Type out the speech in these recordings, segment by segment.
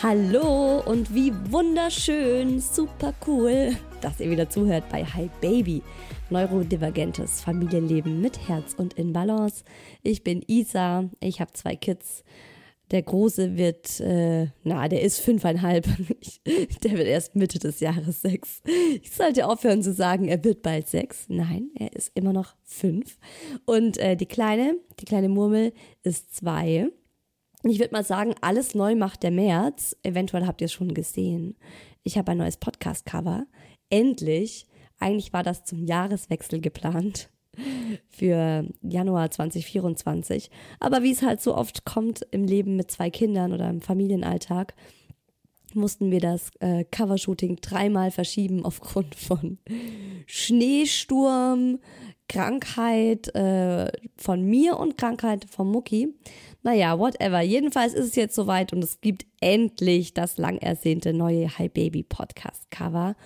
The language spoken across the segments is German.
Hallo und wie wunderschön, super cool, dass ihr wieder zuhört bei Hi Baby. Neurodivergentes Familienleben mit Herz und in Balance. Ich bin Isa, ich habe zwei Kids. Der Große wird, äh, na, der ist fünfeinhalb. der wird erst Mitte des Jahres sechs. Ich sollte aufhören zu sagen, er wird bald sechs. Nein, er ist immer noch fünf. Und äh, die Kleine, die kleine Murmel ist zwei. Ich würde mal sagen, alles neu macht der März. Eventuell habt ihr es schon gesehen. Ich habe ein neues Podcast-Cover. Endlich. Eigentlich war das zum Jahreswechsel geplant. Für Januar 2024. Aber wie es halt so oft kommt im Leben mit zwei Kindern oder im Familienalltag, mussten wir das äh, Covershooting dreimal verschieben aufgrund von Schneesturm, Krankheit äh, von mir und Krankheit von Mucki. Naja, whatever. Jedenfalls ist es jetzt soweit und es gibt endlich das lang ersehnte neue Hi Baby Podcast Cover.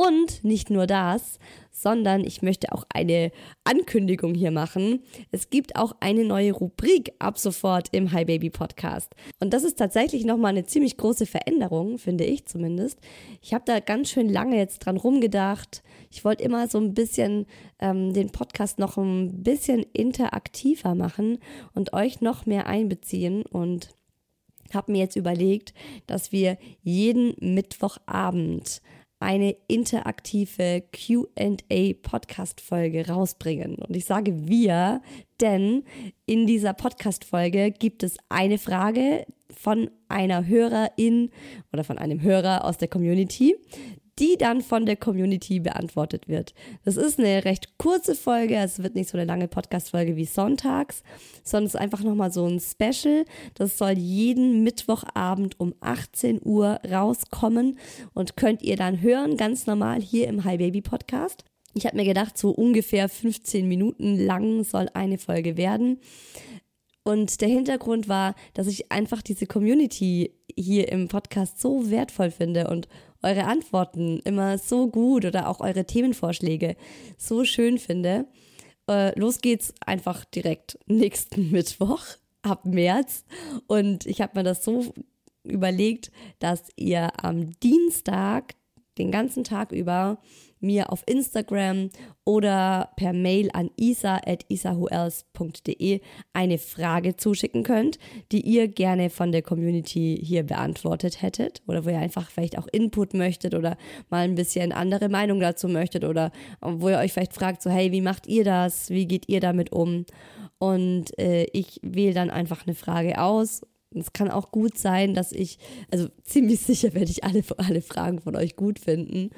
Und nicht nur das, sondern ich möchte auch eine Ankündigung hier machen. Es gibt auch eine neue Rubrik ab sofort im Hi Baby Podcast. Und das ist tatsächlich nochmal eine ziemlich große Veränderung, finde ich zumindest. Ich habe da ganz schön lange jetzt dran rumgedacht. Ich wollte immer so ein bisschen ähm, den Podcast noch ein bisschen interaktiver machen und euch noch mehr einbeziehen und habe mir jetzt überlegt, dass wir jeden Mittwochabend eine interaktive QA Podcast Folge rausbringen. Und ich sage wir, denn in dieser Podcast Folge gibt es eine Frage von einer Hörerin oder von einem Hörer aus der Community, die dann von der Community beantwortet wird. Das ist eine recht kurze Folge, es wird nicht so eine lange Podcast-Folge wie sonntags, sondern es ist einfach nochmal so ein Special. Das soll jeden Mittwochabend um 18 Uhr rauskommen und könnt ihr dann hören, ganz normal hier im Hi Baby Podcast. Ich habe mir gedacht, so ungefähr 15 Minuten lang soll eine Folge werden. Und der Hintergrund war, dass ich einfach diese Community hier im Podcast so wertvoll finde und eure Antworten immer so gut oder auch eure Themenvorschläge so schön finde. Äh, los geht's einfach direkt nächsten Mittwoch ab März. Und ich habe mir das so überlegt, dass ihr am Dienstag den ganzen Tag über mir auf Instagram oder per Mail an isa.isahuels.de eine Frage zuschicken könnt, die ihr gerne von der Community hier beantwortet hättet oder wo ihr einfach vielleicht auch Input möchtet oder mal ein bisschen andere Meinung dazu möchtet oder wo ihr euch vielleicht fragt, so hey, wie macht ihr das? Wie geht ihr damit um? Und äh, ich wähle dann einfach eine Frage aus es kann auch gut sein, dass ich, also ziemlich sicher werde ich alle, alle Fragen von euch gut finden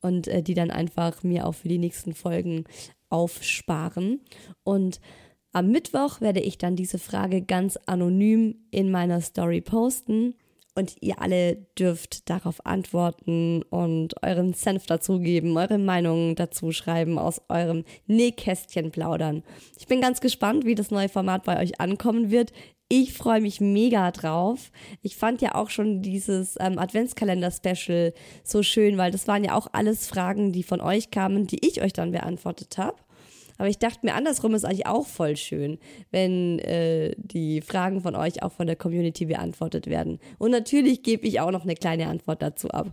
und äh, die dann einfach mir auch für die nächsten Folgen aufsparen. Und am Mittwoch werde ich dann diese Frage ganz anonym in meiner Story posten und ihr alle dürft darauf antworten und euren Senf dazugeben, eure Meinung dazu schreiben, aus eurem Nähkästchen plaudern. Ich bin ganz gespannt, wie das neue Format bei euch ankommen wird. Ich freue mich mega drauf. Ich fand ja auch schon dieses ähm, Adventskalender-Special so schön, weil das waren ja auch alles Fragen, die von euch kamen, die ich euch dann beantwortet habe. Aber ich dachte mir, andersrum ist eigentlich auch voll schön, wenn äh, die Fragen von euch auch von der Community beantwortet werden. Und natürlich gebe ich auch noch eine kleine Antwort dazu ab.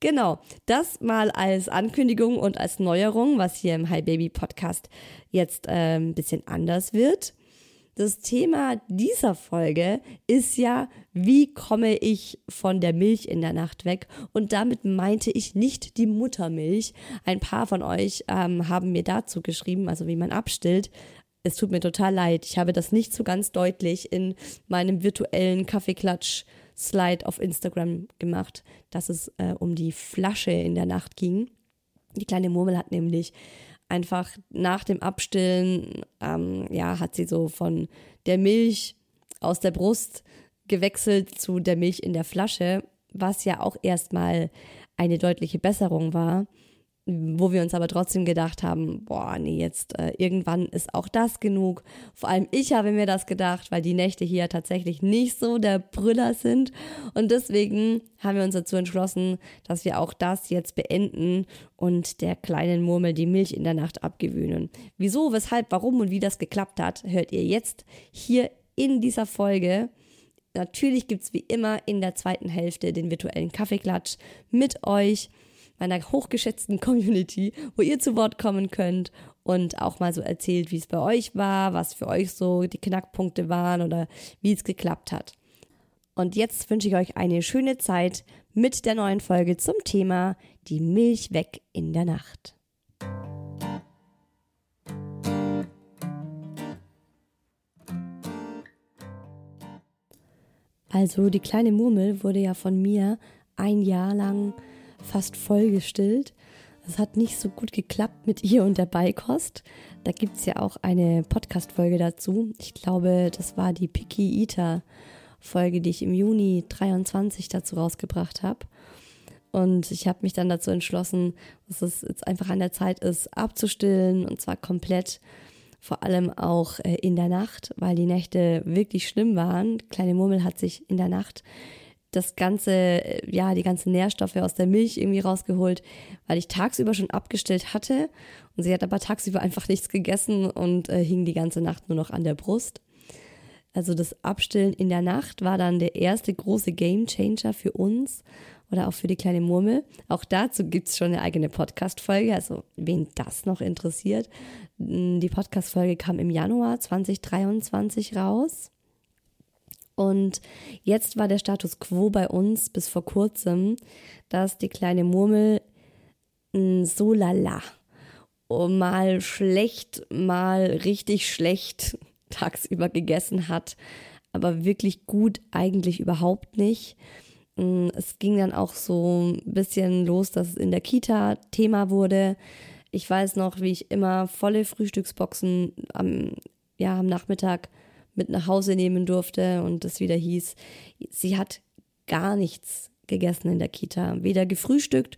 Genau, das mal als Ankündigung und als Neuerung, was hier im Hi Baby Podcast jetzt äh, ein bisschen anders wird. Das Thema dieser Folge ist ja, wie komme ich von der Milch in der Nacht weg? Und damit meinte ich nicht die Muttermilch. Ein paar von euch ähm, haben mir dazu geschrieben, also wie man abstillt. Es tut mir total leid. Ich habe das nicht so ganz deutlich in meinem virtuellen Kaffeeklatsch-Slide auf Instagram gemacht, dass es äh, um die Flasche in der Nacht ging. Die kleine Murmel hat nämlich einfach nach dem Abstillen, ähm, ja, hat sie so von der Milch aus der Brust gewechselt zu der Milch in der Flasche, was ja auch erstmal eine deutliche Besserung war wo wir uns aber trotzdem gedacht haben, boah, nee, jetzt äh, irgendwann ist auch das genug. Vor allem ich habe mir das gedacht, weil die Nächte hier tatsächlich nicht so der Brüller sind und deswegen haben wir uns dazu entschlossen, dass wir auch das jetzt beenden und der kleinen Murmel die Milch in der Nacht abgewöhnen. Wieso, weshalb, warum und wie das geklappt hat, hört ihr jetzt hier in dieser Folge. Natürlich gibt es wie immer in der zweiten Hälfte den virtuellen Kaffeeklatsch mit euch meiner hochgeschätzten Community, wo ihr zu Wort kommen könnt und auch mal so erzählt, wie es bei euch war, was für euch so die Knackpunkte waren oder wie es geklappt hat. Und jetzt wünsche ich euch eine schöne Zeit mit der neuen Folge zum Thema Die Milch weg in der Nacht. Also die kleine Murmel wurde ja von mir ein Jahr lang fast voll gestillt. Es hat nicht so gut geklappt mit ihr und der Beikost. Da gibt es ja auch eine Podcast-Folge dazu. Ich glaube, das war die Picky Eater Folge, die ich im Juni 23 dazu rausgebracht habe. Und ich habe mich dann dazu entschlossen, dass es jetzt einfach an der Zeit ist, abzustillen und zwar komplett, vor allem auch äh, in der Nacht, weil die Nächte wirklich schlimm waren. Kleine Murmel hat sich in der Nacht das ganze, äh, ja, die ganzen Nährstoffe aus der Milch irgendwie rausgeholt, weil ich tagsüber schon abgestellt hatte und sie hat aber tagsüber einfach nichts gegessen und äh, hing die ganze Nacht nur noch an der Brust. Also das Abstillen in der Nacht war dann der erste große Game Changer für uns oder auch für die kleine Murmel. Auch dazu gibt es schon eine eigene Podcast-Folge, also wen das noch interessiert. Die Podcast-Folge kam im Januar 2023 raus. Und jetzt war der Status quo bei uns bis vor kurzem, dass die kleine Murmel hm, so lala, mal schlecht, mal richtig schlecht tagsüber gegessen hat, aber wirklich gut eigentlich überhaupt nicht. Hm, es ging dann auch so ein bisschen los, dass es in der Kita Thema wurde. Ich weiß noch, wie ich immer volle Frühstücksboxen am, ja, am Nachmittag mit nach Hause nehmen durfte und es wieder hieß, sie hat gar nichts gegessen in der Kita, weder gefrühstückt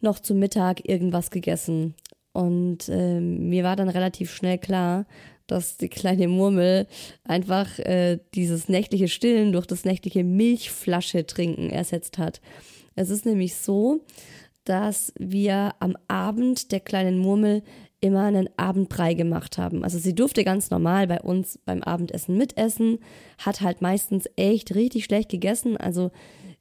noch zum Mittag irgendwas gegessen. Und äh, mir war dann relativ schnell klar, dass die kleine Murmel einfach äh, dieses nächtliche Stillen durch das nächtliche Milchflasche trinken ersetzt hat. Es ist nämlich so, dass wir am Abend der kleinen Murmel immer einen Abendbrei gemacht haben. Also sie durfte ganz normal bei uns beim Abendessen mitessen, hat halt meistens echt richtig schlecht gegessen, also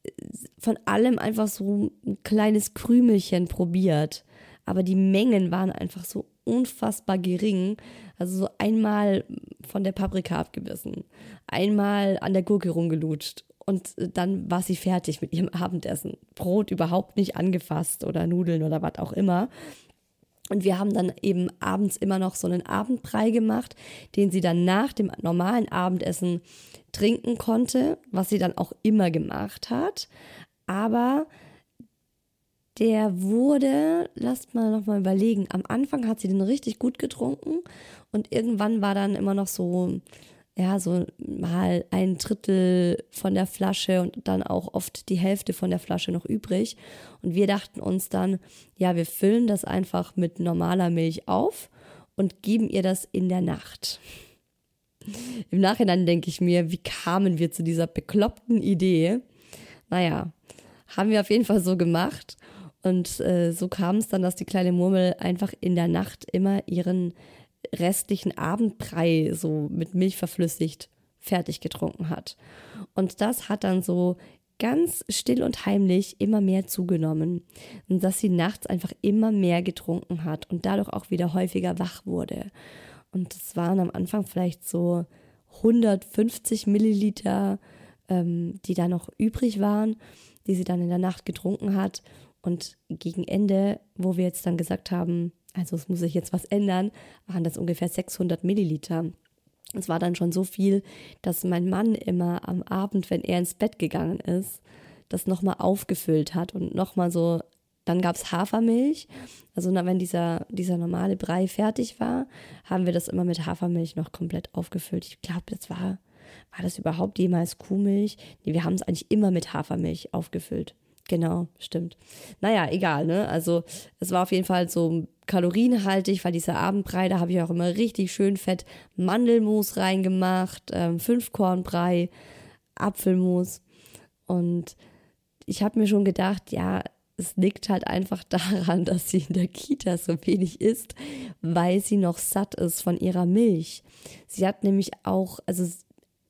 äh, von allem einfach so ein kleines Krümelchen probiert. aber die Mengen waren einfach so unfassbar gering. Also so einmal von der Paprika abgebissen, einmal an der Gurke rumgelutscht und dann war sie fertig mit ihrem Abendessen. Brot überhaupt nicht angefasst oder Nudeln oder was auch immer. Und wir haben dann eben abends immer noch so einen Abendbrei gemacht, den sie dann nach dem normalen Abendessen trinken konnte, was sie dann auch immer gemacht hat. Aber der wurde, lasst mal nochmal überlegen, am Anfang hat sie den richtig gut getrunken und irgendwann war dann immer noch so, ja, so mal ein Drittel von der Flasche und dann auch oft die Hälfte von der Flasche noch übrig. Und wir dachten uns dann, ja, wir füllen das einfach mit normaler Milch auf und geben ihr das in der Nacht. Im Nachhinein denke ich mir, wie kamen wir zu dieser bekloppten Idee? Naja, haben wir auf jeden Fall so gemacht. Und äh, so kam es dann, dass die kleine Murmel einfach in der Nacht immer ihren restlichen Abendbrei so mit Milch verflüssigt fertig getrunken hat. Und das hat dann so ganz still und heimlich immer mehr zugenommen. Dass sie nachts einfach immer mehr getrunken hat und dadurch auch wieder häufiger wach wurde. Und es waren am Anfang vielleicht so 150 Milliliter, ähm, die da noch übrig waren, die sie dann in der Nacht getrunken hat. Und gegen Ende, wo wir jetzt dann gesagt haben, also es muss sich jetzt was ändern, waren das ungefähr 600 Milliliter. Es war dann schon so viel, dass mein Mann immer am Abend, wenn er ins Bett gegangen ist, das nochmal aufgefüllt hat und nochmal so dann gab es Hafermilch. Also wenn dieser, dieser normale Brei fertig war, haben wir das immer mit Hafermilch noch komplett aufgefüllt. Ich glaube, das war, war das überhaupt jemals Kuhmilch? Nee, wir haben es eigentlich immer mit Hafermilch aufgefüllt. Genau, stimmt. Naja, egal, ne? Also es war auf jeden Fall so kalorienhaltig, weil dieser Abendbrei, da habe ich auch immer richtig schön fett Mandelmus reingemacht, ähm, Fünfkornbrei, Apfelmus. Und ich habe mir schon gedacht, ja, es liegt halt einfach daran, dass sie in der Kita so wenig isst, weil sie noch satt ist von ihrer Milch. Sie hat nämlich auch, also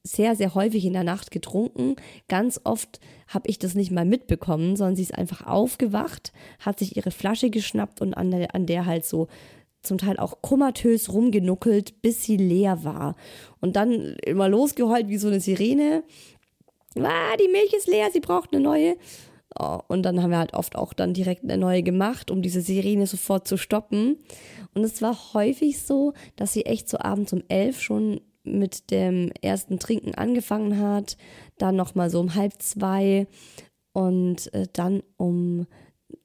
sehr, sehr häufig in der Nacht getrunken. Ganz oft habe ich das nicht mal mitbekommen, sondern sie ist einfach aufgewacht, hat sich ihre Flasche geschnappt und an der, an der halt so zum Teil auch komatös rumgenuckelt, bis sie leer war. Und dann immer losgeheult wie so eine Sirene. Ah, die Milch ist leer, sie braucht eine neue. Oh, und dann haben wir halt oft auch dann direkt eine neue gemacht, um diese Sirene sofort zu stoppen. Und es war häufig so, dass sie echt so abends um elf schon mit dem ersten Trinken angefangen hat, dann nochmal so um halb zwei und äh, dann um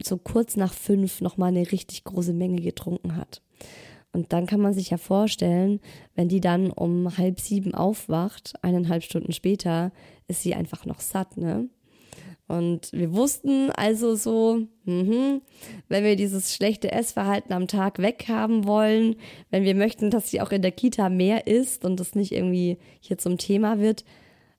so kurz nach fünf nochmal eine richtig große Menge getrunken hat. Und dann kann man sich ja vorstellen, wenn die dann um halb sieben aufwacht, eineinhalb Stunden später, ist sie einfach noch satt, ne? Und wir wussten also so, mh, wenn wir dieses schlechte Essverhalten am Tag weghaben wollen, wenn wir möchten, dass sie auch in der Kita mehr isst und das nicht irgendwie hier zum Thema wird,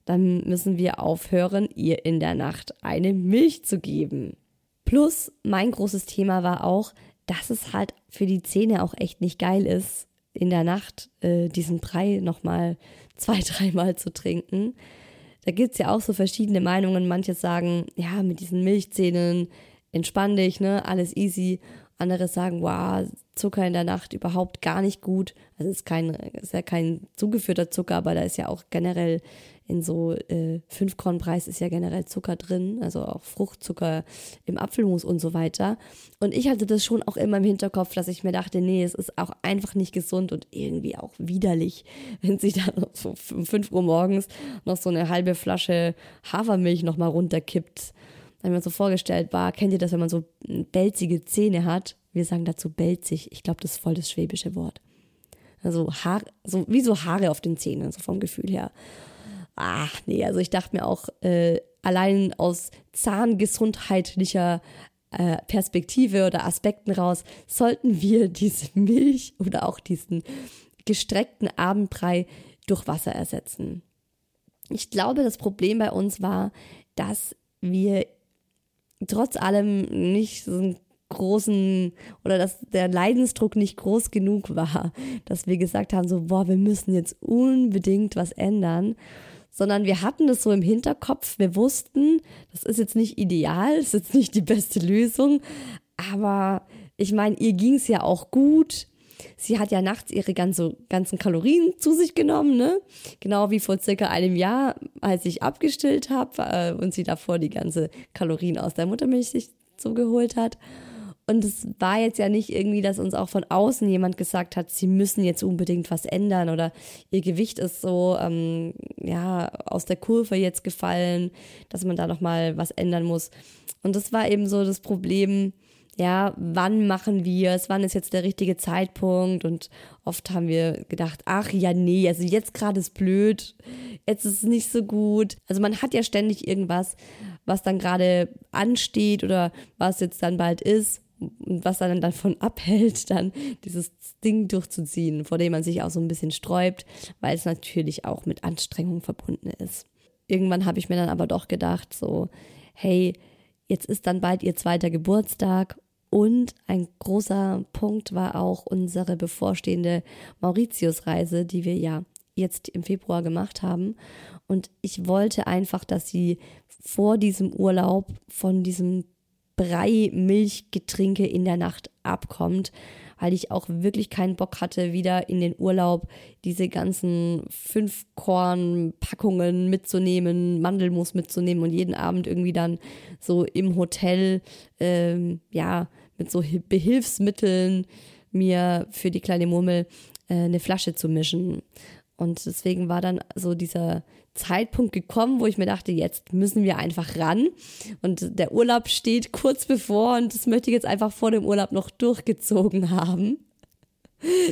dann müssen wir aufhören, ihr in der Nacht eine Milch zu geben. Plus, mein großes Thema war auch, dass es halt für die Zähne auch echt nicht geil ist, in der Nacht äh, diesen Brei nochmal zwei, dreimal zu trinken da gibt es ja auch so verschiedene Meinungen. Manche sagen, ja, mit diesen Milchzähnen entspann dich, ne, alles easy. Andere sagen, wow, Zucker in der Nacht überhaupt gar nicht gut. Also ist kein, ist ja kein zugeführter Zucker, aber da ist ja auch generell in so äh, Fünfkornpreis ist ja generell Zucker drin, also auch Fruchtzucker im Apfelmus und so weiter. Und ich hatte das schon auch immer im Hinterkopf, dass ich mir dachte, nee, es ist auch einfach nicht gesund und irgendwie auch widerlich, wenn sie dann so um 5 Uhr morgens noch so eine halbe Flasche Hafermilch nochmal runterkippt. Da ich mir so vorgestellt, war, kennt ihr das, wenn man so belzige Zähne hat? Wir sagen dazu belzig. Ich glaube, das ist voll das schwäbische Wort. Also Haar, so wie so Haare auf den Zähnen, so vom Gefühl her ach nee, also ich dachte mir auch, äh, allein aus zahngesundheitlicher äh, Perspektive oder Aspekten raus, sollten wir diese Milch oder auch diesen gestreckten Abendbrei durch Wasser ersetzen. Ich glaube, das Problem bei uns war, dass wir trotz allem nicht so einen großen oder dass der Leidensdruck nicht groß genug war, dass wir gesagt haben, so, boah, wir müssen jetzt unbedingt was ändern sondern wir hatten das so im Hinterkopf. Wir wussten, das ist jetzt nicht ideal, das ist jetzt nicht die beste Lösung, aber Ich meine, ihr ging es ja auch gut. Sie hat ja nachts ihre ganze, ganzen Kalorien zu sich genommen, ne? Genau wie vor circa einem Jahr, als ich abgestillt habe äh, und sie davor die ganze Kalorien aus der Muttermilch sich so geholt hat. Und es war jetzt ja nicht irgendwie, dass uns auch von außen jemand gesagt hat, sie müssen jetzt unbedingt was ändern oder ihr Gewicht ist so ähm, ja aus der Kurve jetzt gefallen, dass man da noch mal was ändern muss. Und das war eben so das Problem. Ja, wann machen wir es? Wann ist jetzt der richtige Zeitpunkt? Und oft haben wir gedacht, ach ja, nee, also jetzt gerade ist blöd, jetzt ist es nicht so gut. Also man hat ja ständig irgendwas, was dann gerade ansteht oder was jetzt dann bald ist was dann davon abhält, dann dieses Ding durchzuziehen, vor dem man sich auch so ein bisschen sträubt, weil es natürlich auch mit Anstrengung verbunden ist. Irgendwann habe ich mir dann aber doch gedacht, so, hey, jetzt ist dann bald ihr zweiter Geburtstag und ein großer Punkt war auch unsere bevorstehende Mauritius-Reise, die wir ja jetzt im Februar gemacht haben. Und ich wollte einfach, dass sie vor diesem Urlaub von diesem Brei-Milchgetränke in der Nacht abkommt, weil ich auch wirklich keinen Bock hatte, wieder in den Urlaub diese ganzen fünf Korn-Packungen mitzunehmen, Mandelmus mitzunehmen und jeden Abend irgendwie dann so im Hotel, ähm, ja, mit so Behilfsmitteln mir für die kleine Murmel äh, eine Flasche zu mischen. Und deswegen war dann so dieser Zeitpunkt gekommen, wo ich mir dachte, jetzt müssen wir einfach ran. Und der Urlaub steht kurz bevor und das möchte ich jetzt einfach vor dem Urlaub noch durchgezogen haben.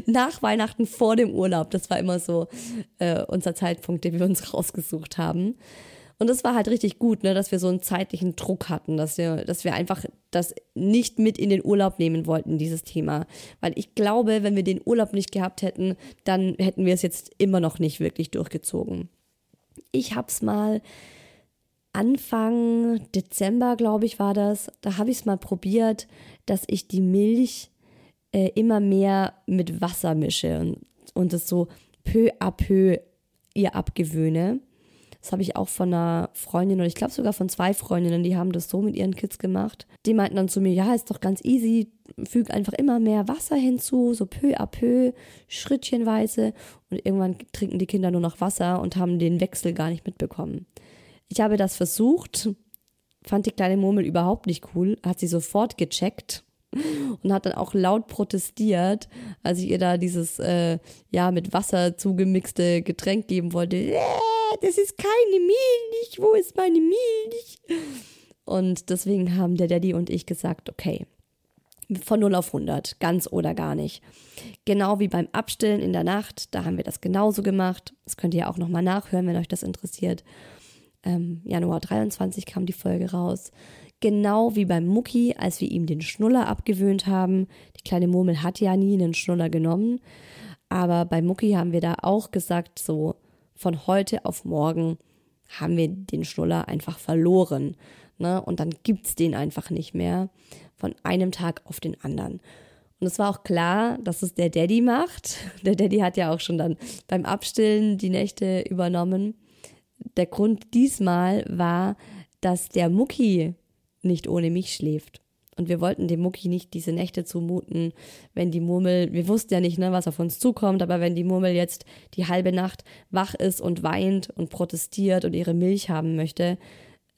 Nach Weihnachten vor dem Urlaub, das war immer so äh, unser Zeitpunkt, den wir uns rausgesucht haben. Und das war halt richtig gut, ne, dass wir so einen zeitlichen Druck hatten, dass wir, dass wir einfach das nicht mit in den Urlaub nehmen wollten, dieses Thema. Weil ich glaube, wenn wir den Urlaub nicht gehabt hätten, dann hätten wir es jetzt immer noch nicht wirklich durchgezogen. Ich hab's mal Anfang Dezember, glaube ich, war das. Da habe ich es mal probiert, dass ich die Milch äh, immer mehr mit Wasser mische und, und es so peu à peu ihr abgewöhne. Das habe ich auch von einer Freundin und ich glaube sogar von zwei Freundinnen, die haben das so mit ihren Kids gemacht. Die meinten dann zu mir, ja, ist doch ganz easy, füg einfach immer mehr Wasser hinzu, so peu à peu, schrittchenweise und irgendwann trinken die Kinder nur noch Wasser und haben den Wechsel gar nicht mitbekommen. Ich habe das versucht, fand die kleine Murmel überhaupt nicht cool, hat sie sofort gecheckt und hat dann auch laut protestiert, als ich ihr da dieses äh, ja mit Wasser zugemixte Getränk geben wollte. Das ist keine Milch, wo ist meine Milch? Und deswegen haben der Daddy und ich gesagt, okay, von 0 auf 100, ganz oder gar nicht. Genau wie beim Abstillen in der Nacht, da haben wir das genauso gemacht. Das könnt ihr auch nochmal nachhören, wenn euch das interessiert. Ähm, Januar 23 kam die Folge raus. Genau wie beim Mucki, als wir ihm den Schnuller abgewöhnt haben. Die kleine Murmel hat ja nie einen Schnuller genommen. Aber bei Mucki haben wir da auch gesagt, so von heute auf morgen haben wir den Schnuller einfach verloren. Ne? Und dann gibt es den einfach nicht mehr von einem Tag auf den anderen. Und es war auch klar, dass es der Daddy macht. Der Daddy hat ja auch schon dann beim Abstillen die Nächte übernommen. Der Grund diesmal war, dass der Mucki nicht ohne mich schläft. Und wir wollten dem Mucki nicht diese Nächte zumuten, wenn die Murmel, wir wussten ja nicht, ne, was auf uns zukommt, aber wenn die Murmel jetzt die halbe Nacht wach ist und weint und protestiert und ihre Milch haben möchte,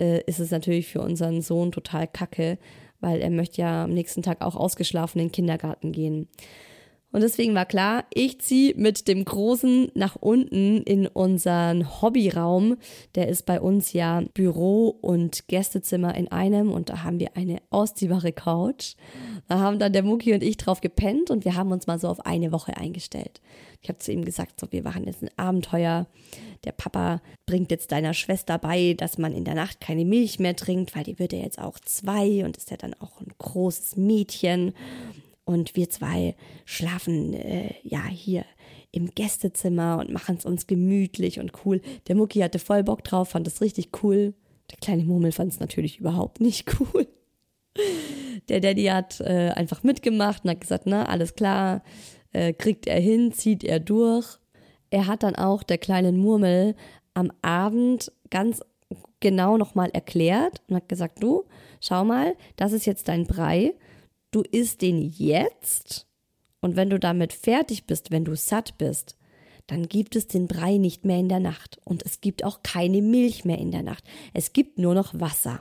äh, ist es natürlich für unseren Sohn total kacke, weil er möchte ja am nächsten Tag auch ausgeschlafen in den Kindergarten gehen. Und deswegen war klar, ich ziehe mit dem Großen nach unten in unseren Hobbyraum. Der ist bei uns ja Büro und Gästezimmer in einem und da haben wir eine ausziehbare Couch. Da haben dann der Muki und ich drauf gepennt und wir haben uns mal so auf eine Woche eingestellt. Ich habe zu ihm gesagt, so, wir machen jetzt ein Abenteuer. Der Papa bringt jetzt deiner Schwester bei, dass man in der Nacht keine Milch mehr trinkt, weil die wird ja jetzt auch zwei und ist ja dann auch ein großes Mädchen. Und wir zwei schlafen äh, ja hier im Gästezimmer und machen es uns gemütlich und cool. Der Mucki hatte voll Bock drauf, fand es richtig cool. Der kleine Murmel fand es natürlich überhaupt nicht cool. Der Daddy hat äh, einfach mitgemacht und hat gesagt, na, alles klar, äh, kriegt er hin, zieht er durch. Er hat dann auch der kleinen Murmel am Abend ganz genau nochmal erklärt und hat gesagt, du, schau mal, das ist jetzt dein Brei du isst den jetzt und wenn du damit fertig bist, wenn du satt bist, dann gibt es den Brei nicht mehr in der Nacht und es gibt auch keine Milch mehr in der Nacht. Es gibt nur noch Wasser.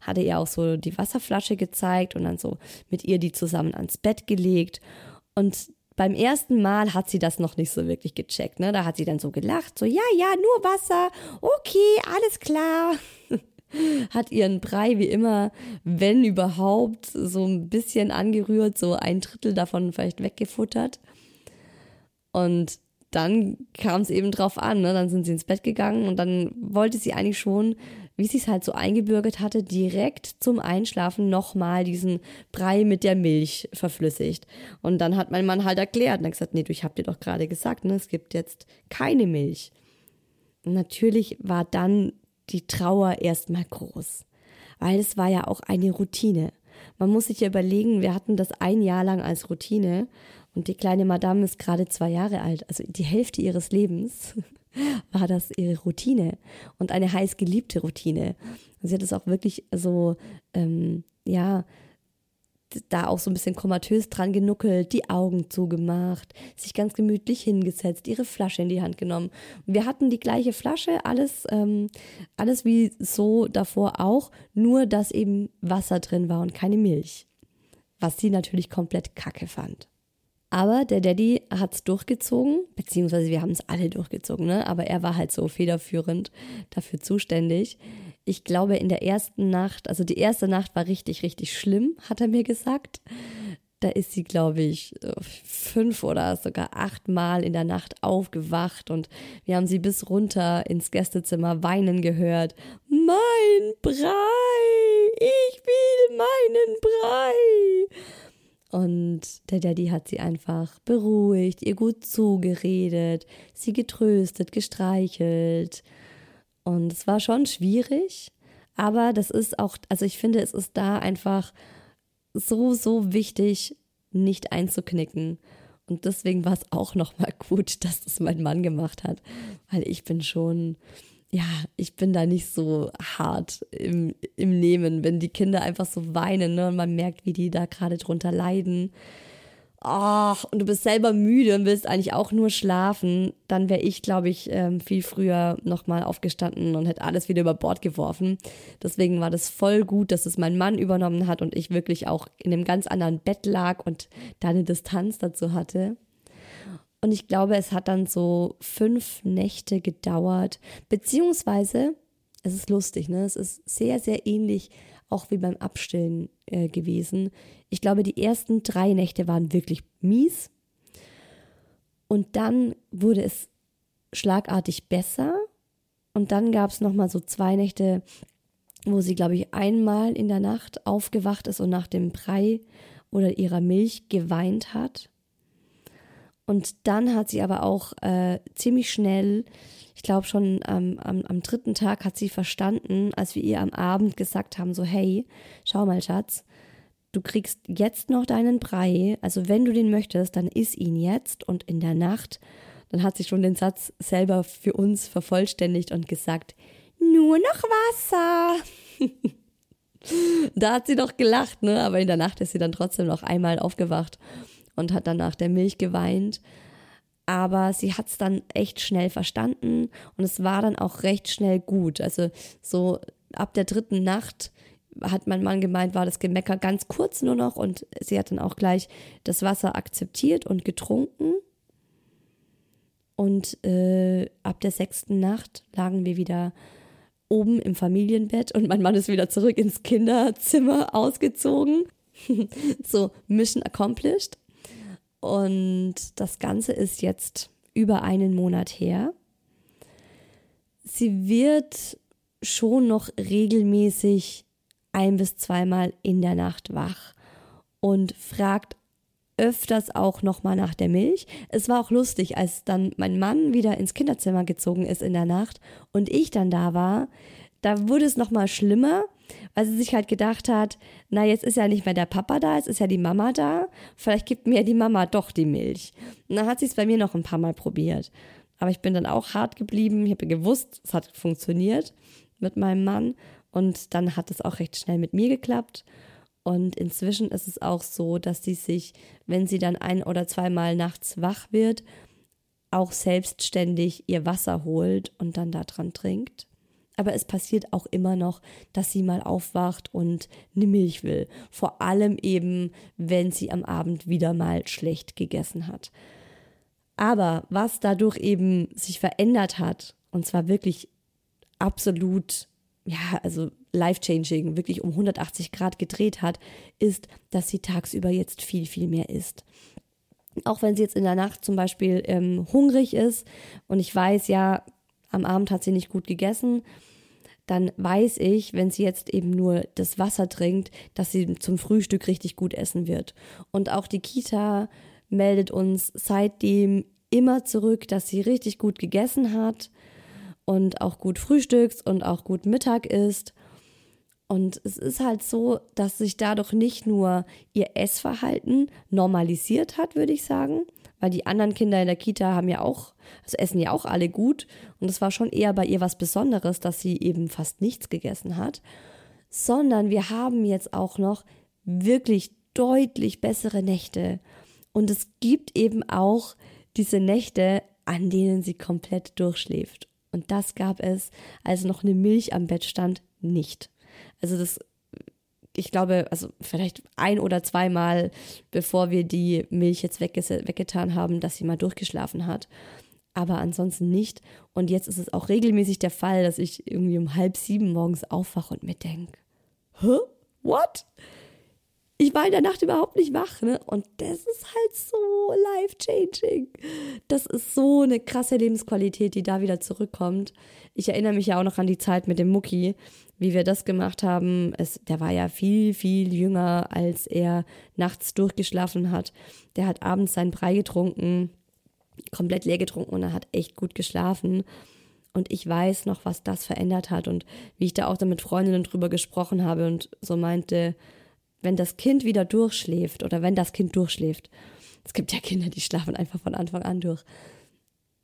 Hatte ihr auch so die Wasserflasche gezeigt und dann so mit ihr die zusammen ans Bett gelegt und beim ersten Mal hat sie das noch nicht so wirklich gecheckt. Ne? Da hat sie dann so gelacht, so ja, ja, nur Wasser, okay, alles klar. hat ihren Brei wie immer, wenn überhaupt, so ein bisschen angerührt, so ein Drittel davon vielleicht weggefuttert. Und dann kam es eben drauf an, ne? dann sind sie ins Bett gegangen und dann wollte sie eigentlich schon, wie sie es halt so eingebürgert hatte, direkt zum Einschlafen nochmal diesen Brei mit der Milch verflüssigt. Und dann hat mein Mann halt erklärt und hat gesagt, nee, du, ich hab dir doch gerade gesagt, ne, es gibt jetzt keine Milch. Und natürlich war dann die Trauer erstmal groß, weil es war ja auch eine Routine. Man muss sich ja überlegen, wir hatten das ein Jahr lang als Routine und die kleine Madame ist gerade zwei Jahre alt, also die Hälfte ihres Lebens war das ihre Routine und eine heiß geliebte Routine. Und sie hat es auch wirklich so, ähm, ja, da auch so ein bisschen komatös dran genuckelt, die Augen zugemacht, sich ganz gemütlich hingesetzt, ihre Flasche in die Hand genommen. Wir hatten die gleiche Flasche, alles, ähm, alles wie so davor auch, nur dass eben Wasser drin war und keine Milch. Was sie natürlich komplett kacke fand. Aber der Daddy hat es durchgezogen, beziehungsweise wir haben es alle durchgezogen, ne? aber er war halt so federführend dafür zuständig. Ich glaube, in der ersten Nacht, also die erste Nacht war richtig, richtig schlimm, hat er mir gesagt. Da ist sie, glaube ich, fünf oder sogar acht Mal in der Nacht aufgewacht und wir haben sie bis runter ins Gästezimmer weinen gehört. Mein Brei! Ich will meinen Brei! Und der Daddy hat sie einfach beruhigt, ihr gut zugeredet, sie getröstet, gestreichelt. Und es war schon schwierig, aber das ist auch, also ich finde, es ist da einfach so, so wichtig, nicht einzuknicken. Und deswegen war es auch nochmal gut, dass das mein Mann gemacht hat, weil ich bin schon, ja, ich bin da nicht so hart im, im Nehmen, wenn die Kinder einfach so weinen ne, und man merkt, wie die da gerade drunter leiden. Ach, und du bist selber müde und willst eigentlich auch nur schlafen, dann wäre ich, glaube ich, ähm, viel früher nochmal aufgestanden und hätte alles wieder über Bord geworfen. Deswegen war das voll gut, dass es mein Mann übernommen hat und ich wirklich auch in einem ganz anderen Bett lag und da eine Distanz dazu hatte. Und ich glaube, es hat dann so fünf Nächte gedauert, beziehungsweise, es ist lustig, ne? Es ist sehr, sehr ähnlich auch wie beim Abstillen äh, gewesen. Ich glaube, die ersten drei Nächte waren wirklich mies. Und dann wurde es schlagartig besser. Und dann gab es nochmal so zwei Nächte, wo sie, glaube ich, einmal in der Nacht aufgewacht ist und nach dem Brei oder ihrer Milch geweint hat. Und dann hat sie aber auch äh, ziemlich schnell, ich glaube schon ähm, am, am dritten Tag hat sie verstanden, als wir ihr am Abend gesagt haben, so hey, schau mal Schatz, du kriegst jetzt noch deinen Brei, also wenn du den möchtest, dann iss ihn jetzt und in der Nacht. Dann hat sie schon den Satz selber für uns vervollständigt und gesagt, nur noch Wasser. da hat sie doch gelacht, ne? Aber in der Nacht ist sie dann trotzdem noch einmal aufgewacht und hat dann nach der Milch geweint. Aber sie hat es dann echt schnell verstanden und es war dann auch recht schnell gut. Also so ab der dritten Nacht hat mein Mann gemeint, war das Gemecker ganz kurz nur noch und sie hat dann auch gleich das Wasser akzeptiert und getrunken. Und äh, ab der sechsten Nacht lagen wir wieder oben im Familienbett und mein Mann ist wieder zurück ins Kinderzimmer ausgezogen. so, Mission accomplished. Und das Ganze ist jetzt über einen Monat her. Sie wird schon noch regelmäßig ein bis zweimal in der Nacht wach und fragt öfters auch nochmal nach der Milch. Es war auch lustig, als dann mein Mann wieder ins Kinderzimmer gezogen ist in der Nacht und ich dann da war. Da wurde es nochmal schlimmer, weil sie sich halt gedacht hat, na, jetzt ist ja nicht mehr der Papa da, jetzt ist ja die Mama da, vielleicht gibt mir die Mama doch die Milch. Und dann hat sie es bei mir noch ein paar Mal probiert. Aber ich bin dann auch hart geblieben, ich habe gewusst, es hat funktioniert mit meinem Mann und dann hat es auch recht schnell mit mir geklappt. Und inzwischen ist es auch so, dass sie sich, wenn sie dann ein oder zweimal nachts wach wird, auch selbstständig ihr Wasser holt und dann daran trinkt. Aber es passiert auch immer noch, dass sie mal aufwacht und eine Milch will. Vor allem eben, wenn sie am Abend wieder mal schlecht gegessen hat. Aber was dadurch eben sich verändert hat, und zwar wirklich absolut, ja, also life-changing, wirklich um 180 Grad gedreht hat, ist, dass sie tagsüber jetzt viel, viel mehr isst. Auch wenn sie jetzt in der Nacht zum Beispiel ähm, hungrig ist und ich weiß, ja, am Abend hat sie nicht gut gegessen, dann weiß ich, wenn sie jetzt eben nur das Wasser trinkt, dass sie zum Frühstück richtig gut essen wird. Und auch die Kita meldet uns seitdem immer zurück, dass sie richtig gut gegessen hat und auch gut frühstückst und auch gut Mittag isst. Und es ist halt so, dass sich dadurch nicht nur ihr Essverhalten normalisiert hat, würde ich sagen, weil die anderen Kinder in der Kita haben ja auch, also essen ja auch alle gut. Und es war schon eher bei ihr was Besonderes, dass sie eben fast nichts gegessen hat, sondern wir haben jetzt auch noch wirklich deutlich bessere Nächte. Und es gibt eben auch diese Nächte, an denen sie komplett durchschläft. Und das gab es, als noch eine Milch am Bett stand, nicht. Also das, ich glaube, also vielleicht ein oder zweimal, bevor wir die Milch jetzt weggetan haben, dass sie mal durchgeschlafen hat. Aber ansonsten nicht. Und jetzt ist es auch regelmäßig der Fall, dass ich irgendwie um halb sieben morgens aufwache und mir denke, hä? What? Ich war in der Nacht überhaupt nicht wach, ne? Und das ist halt so life-changing. Das ist so eine krasse Lebensqualität, die da wieder zurückkommt. Ich erinnere mich ja auch noch an die Zeit mit dem Mucki, wie wir das gemacht haben. Es, der war ja viel, viel jünger, als er nachts durchgeschlafen hat. Der hat abends seinen Brei getrunken, komplett leer getrunken und er hat echt gut geschlafen. Und ich weiß noch, was das verändert hat und wie ich da auch dann mit Freundinnen drüber gesprochen habe und so meinte, wenn das Kind wieder durchschläft oder wenn das Kind durchschläft, es gibt ja Kinder, die schlafen einfach von Anfang an durch,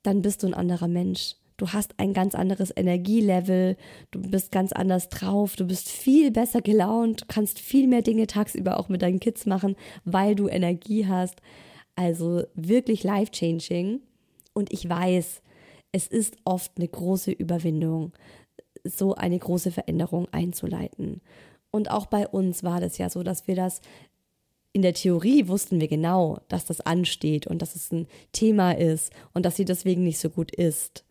dann bist du ein anderer Mensch. Du hast ein ganz anderes Energielevel, du bist ganz anders drauf, du bist viel besser gelaunt, kannst viel mehr Dinge tagsüber auch mit deinen Kids machen, weil du Energie hast. Also wirklich life-changing. Und ich weiß, es ist oft eine große Überwindung, so eine große Veränderung einzuleiten. Und auch bei uns war das ja so, dass wir das in der Theorie wussten wir genau, dass das ansteht und dass es ein Thema ist und dass sie deswegen nicht so gut ist.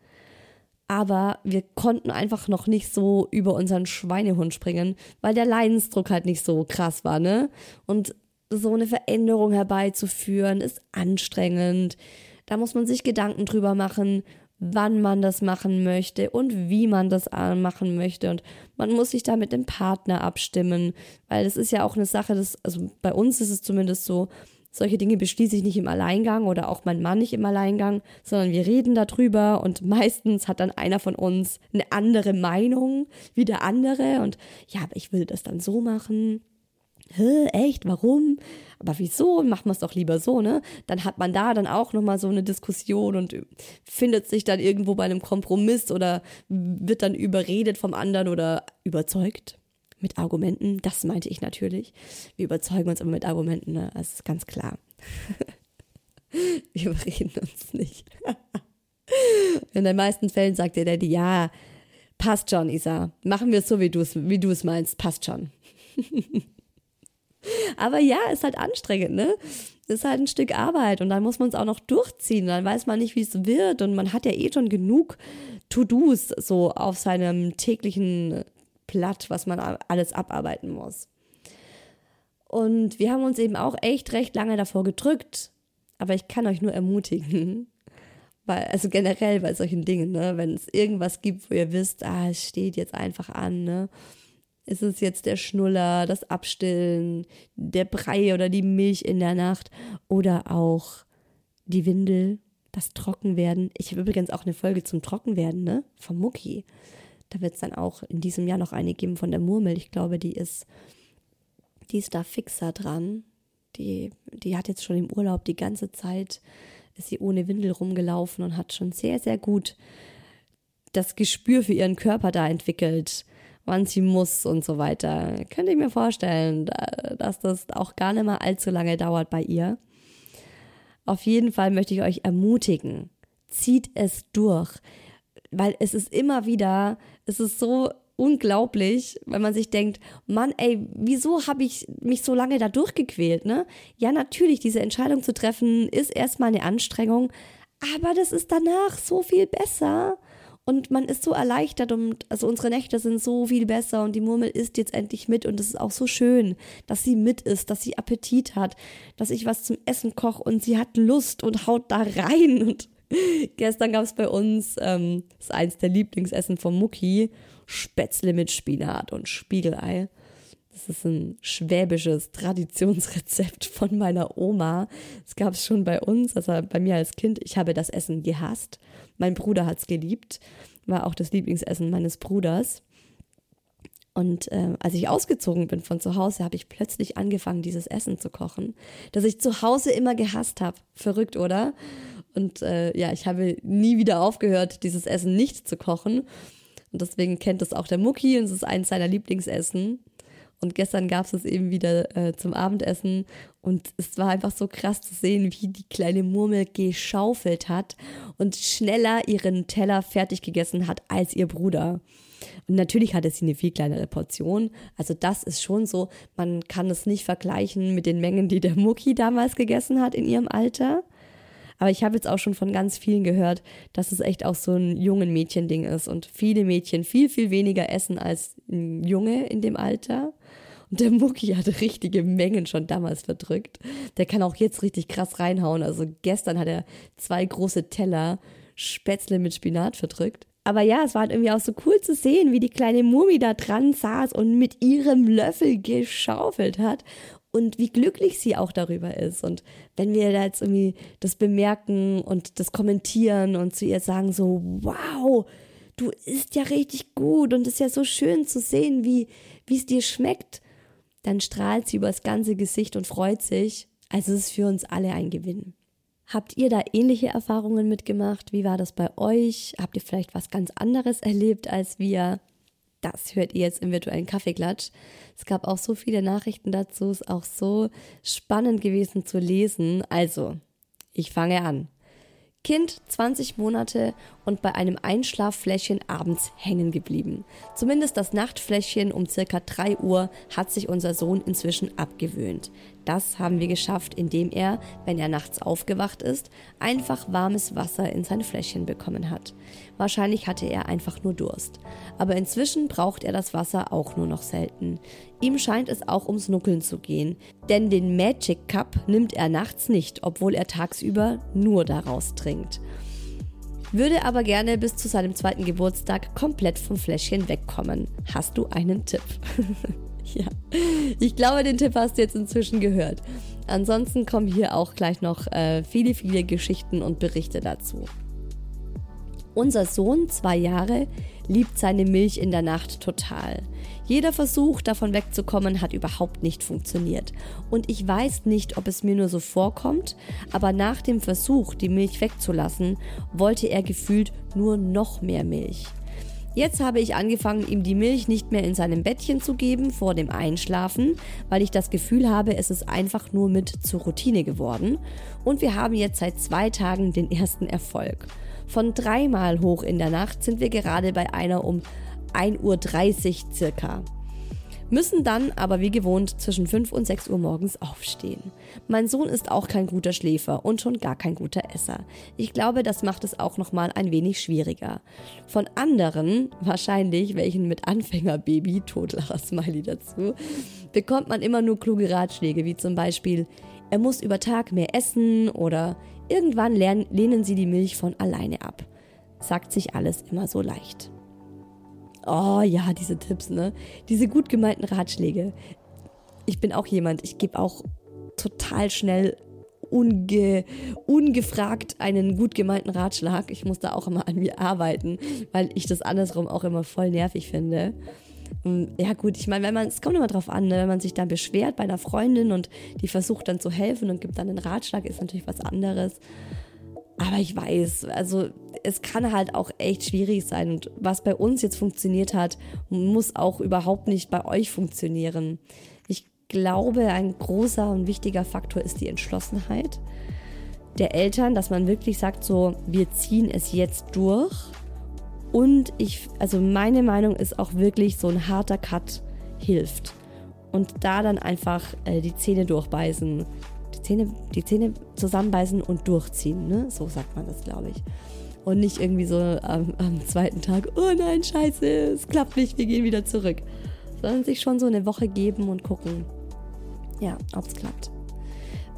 Aber wir konnten einfach noch nicht so über unseren Schweinehund springen, weil der Leidensdruck halt nicht so krass war, ne? Und so eine Veränderung herbeizuführen ist anstrengend. Da muss man sich Gedanken drüber machen, wann man das machen möchte und wie man das machen möchte. Und man muss sich da mit dem Partner abstimmen, weil das ist ja auch eine Sache, das, also bei uns ist es zumindest so, solche Dinge beschließe ich nicht im Alleingang oder auch mein Mann nicht im Alleingang, sondern wir reden darüber und meistens hat dann einer von uns eine andere Meinung wie der andere und ja, aber ich will das dann so machen Hä, echt, warum? Aber wieso? Machen wir es doch lieber so, ne? Dann hat man da dann auch nochmal so eine Diskussion und findet sich dann irgendwo bei einem Kompromiss oder wird dann überredet vom anderen oder überzeugt mit Argumenten. Das meinte ich natürlich. Wir überzeugen uns immer mit Argumenten, ne? Das ist ganz klar. wir überreden uns nicht. In den meisten Fällen sagt der Daddy, ja, passt schon, Isa. Machen wir es so, wie du es wie meinst. Passt schon. Aber ja, ist halt anstrengend, ne? Ist halt ein Stück Arbeit und dann muss man es auch noch durchziehen. Dann weiß man nicht, wie es wird und man hat ja eh schon genug To-Dos so auf seinem täglichen Blatt, was man alles abarbeiten muss. Und wir haben uns eben auch echt recht lange davor gedrückt. Aber ich kann euch nur ermutigen, weil, also generell bei solchen Dingen, ne, wenn es irgendwas gibt, wo ihr wisst, ah, es steht jetzt einfach an, ne, ist es jetzt der Schnuller, das Abstillen, der Brei oder die Milch in der Nacht oder auch die Windel, das Trockenwerden. Ich habe übrigens auch eine Folge zum Trockenwerden, ne? Vom Mucki. Da wird es dann auch in diesem Jahr noch eine geben von der Murmel. Ich glaube, die ist, die ist da fixer dran. Die, die hat jetzt schon im Urlaub die ganze Zeit, ist sie ohne Windel rumgelaufen und hat schon sehr, sehr gut das Gespür für ihren Körper da entwickelt wann sie muss und so weiter. Könnte ich mir vorstellen, dass das auch gar nicht mal allzu lange dauert bei ihr. Auf jeden Fall möchte ich euch ermutigen, zieht es durch, weil es ist immer wieder, es ist so unglaublich, wenn man sich denkt, Mann, ey, wieso habe ich mich so lange da durchgequält, ne? Ja, natürlich, diese Entscheidung zu treffen ist erstmal eine Anstrengung, aber das ist danach so viel besser. Und man ist so erleichtert und also unsere Nächte sind so viel besser und die Murmel isst jetzt endlich mit und es ist auch so schön, dass sie mit ist, dass sie Appetit hat, dass ich was zum Essen koche und sie hat Lust und haut da rein. Und gestern gab es bei uns, ähm, das ist eins der Lieblingsessen vom Mucki, Spätzle mit Spinat und Spiegelei. Das ist ein schwäbisches Traditionsrezept von meiner Oma. Das gab es schon bei uns, also bei mir als Kind. Ich habe das Essen gehasst. Mein Bruder hat es geliebt. War auch das Lieblingsessen meines Bruders. Und äh, als ich ausgezogen bin von zu Hause, habe ich plötzlich angefangen, dieses Essen zu kochen, das ich zu Hause immer gehasst habe. Verrückt, oder? Und äh, ja, ich habe nie wieder aufgehört, dieses Essen nicht zu kochen. Und deswegen kennt es auch der Mucki und es ist eins seiner Lieblingsessen. Und gestern gab es es eben wieder äh, zum Abendessen und es war einfach so krass zu sehen, wie die kleine Murmel geschaufelt hat und schneller ihren Teller fertig gegessen hat als ihr Bruder. Und natürlich hatte sie eine viel kleinere Portion. Also das ist schon so, man kann es nicht vergleichen mit den Mengen, die der Mucki damals gegessen hat in ihrem Alter. Aber ich habe jetzt auch schon von ganz vielen gehört, dass es echt auch so ein jungen Mädchending ist und viele Mädchen viel, viel weniger essen als ein Junge in dem Alter. Und der Mucki hatte richtige Mengen schon damals verdrückt. Der kann auch jetzt richtig krass reinhauen. Also gestern hat er zwei große Teller Spätzle mit Spinat verdrückt. Aber ja, es war halt irgendwie auch so cool zu sehen, wie die kleine Mumi da dran saß und mit ihrem Löffel geschaufelt hat und wie glücklich sie auch darüber ist. Und wenn wir da jetzt irgendwie das bemerken und das kommentieren und zu ihr sagen so, wow, du isst ja richtig gut und es ist ja so schön zu sehen, wie es dir schmeckt, dann strahlt sie übers ganze Gesicht und freut sich. Also es ist für uns alle ein Gewinn. Habt ihr da ähnliche Erfahrungen mitgemacht? Wie war das bei euch? Habt ihr vielleicht was ganz anderes erlebt als wir? Das hört ihr jetzt im virtuellen Kaffeeklatsch. Es gab auch so viele Nachrichten dazu, es ist auch so spannend gewesen zu lesen. Also, ich fange an. Kind 20 Monate und bei einem Einschlaffläschchen abends hängen geblieben. Zumindest das Nachtfläschchen um circa 3 Uhr hat sich unser Sohn inzwischen abgewöhnt. Das haben wir geschafft, indem er, wenn er nachts aufgewacht ist, einfach warmes Wasser in sein Fläschchen bekommen hat. Wahrscheinlich hatte er einfach nur Durst. Aber inzwischen braucht er das Wasser auch nur noch selten. Ihm scheint es auch ums Nuckeln zu gehen, denn den Magic Cup nimmt er nachts nicht, obwohl er tagsüber nur daraus trinkt. Würde aber gerne bis zu seinem zweiten Geburtstag komplett vom Fläschchen wegkommen. Hast du einen Tipp? ja, ich glaube, den Tipp hast du jetzt inzwischen gehört. Ansonsten kommen hier auch gleich noch äh, viele, viele Geschichten und Berichte dazu. Unser Sohn, zwei Jahre, liebt seine Milch in der Nacht total. Jeder Versuch, davon wegzukommen, hat überhaupt nicht funktioniert. Und ich weiß nicht, ob es mir nur so vorkommt, aber nach dem Versuch, die Milch wegzulassen, wollte er gefühlt nur noch mehr Milch. Jetzt habe ich angefangen, ihm die Milch nicht mehr in seinem Bettchen zu geben vor dem Einschlafen, weil ich das Gefühl habe, es ist einfach nur mit zur Routine geworden. Und wir haben jetzt seit zwei Tagen den ersten Erfolg. Von dreimal hoch in der Nacht sind wir gerade bei einer um 1.30 Uhr circa. Müssen dann aber wie gewohnt zwischen 5 und 6 Uhr morgens aufstehen. Mein Sohn ist auch kein guter Schläfer und schon gar kein guter Esser. Ich glaube, das macht es auch nochmal ein wenig schwieriger. Von anderen, wahrscheinlich welchen mit Anfängerbaby, Totlacher-Smiley dazu, bekommt man immer nur kluge Ratschläge, wie zum Beispiel, er muss über Tag mehr essen oder Irgendwann lehnen sie die Milch von alleine ab. Sagt sich alles immer so leicht. Oh ja, diese Tipps, ne? Diese gut gemeinten Ratschläge. Ich bin auch jemand, ich gebe auch total schnell unge, ungefragt einen gut gemeinten Ratschlag. Ich muss da auch immer an mir arbeiten, weil ich das andersrum auch immer voll nervig finde. Ähm, ja gut, ich meine, wenn man, es kommt immer drauf an, ne? wenn man sich dann beschwert bei einer Freundin und die versucht dann zu helfen und gibt dann einen Ratschlag, ist natürlich was anderes. Aber ich weiß, also es kann halt auch echt schwierig sein. Und was bei uns jetzt funktioniert hat, muss auch überhaupt nicht bei euch funktionieren. Ich glaube, ein großer und wichtiger Faktor ist die Entschlossenheit der Eltern, dass man wirklich sagt, so, wir ziehen es jetzt durch. Und ich, also meine Meinung ist auch wirklich, so ein harter Cut hilft. Und da dann einfach äh, die Zähne durchbeißen, die Zähne, die Zähne zusammenbeißen und durchziehen, ne? So sagt man das, glaube ich. Und nicht irgendwie so am, am zweiten Tag, oh nein, scheiße, es klappt nicht, wir gehen wieder zurück. Sondern sich schon so eine Woche geben und gucken, ja, ob es klappt.